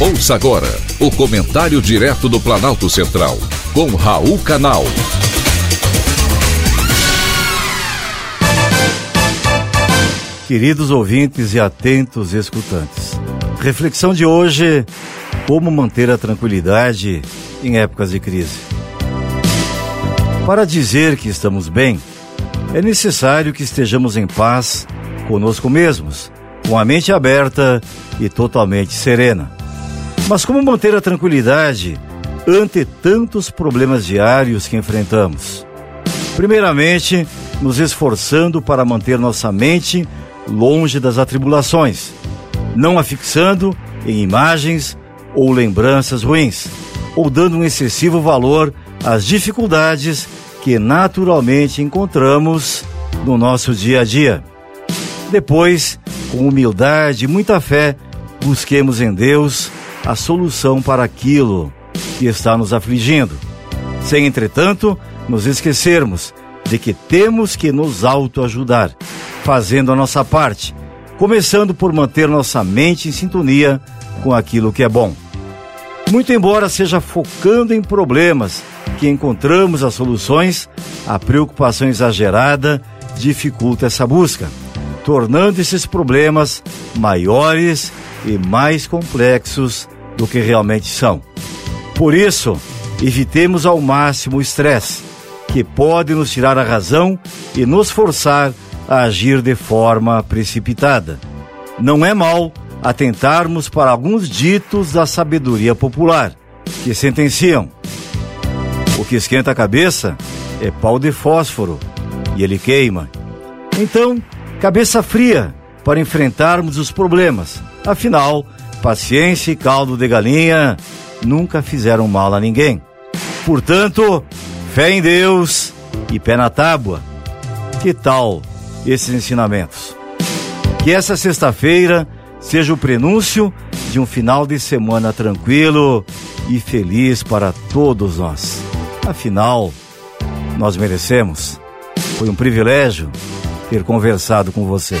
Ouça agora o comentário direto do Planalto Central, com Raul Canal. Queridos ouvintes e atentos escutantes, reflexão de hoje: como manter a tranquilidade em épocas de crise. Para dizer que estamos bem, é necessário que estejamos em paz conosco mesmos, com a mente aberta e totalmente serena. Mas como manter a tranquilidade ante tantos problemas diários que enfrentamos? Primeiramente, nos esforçando para manter nossa mente longe das atribulações, não a fixando em imagens ou lembranças ruins, ou dando um excessivo valor às dificuldades que naturalmente encontramos no nosso dia a dia. Depois, com humildade e muita fé, busquemos em Deus a solução para aquilo que está nos afligindo, sem, entretanto, nos esquecermos de que temos que nos autoajudar, fazendo a nossa parte, começando por manter nossa mente em sintonia com aquilo que é bom. Muito embora seja focando em problemas que encontramos as soluções, a preocupação exagerada dificulta essa busca, tornando esses problemas maiores e mais complexos do que realmente são. Por isso, evitemos ao máximo o estresse, que pode nos tirar a razão e nos forçar a agir de forma precipitada. Não é mal atentarmos para alguns ditos da sabedoria popular, que sentenciam: o que esquenta a cabeça é pau de fósforo e ele queima. Então, cabeça fria para enfrentarmos os problemas. Afinal, paciência e caldo de galinha nunca fizeram mal a ninguém. Portanto, fé em Deus e pé na tábua. Que tal esses ensinamentos? Que essa sexta-feira seja o prenúncio de um final de semana tranquilo e feliz para todos nós. Afinal, nós merecemos. Foi um privilégio ter conversado com você.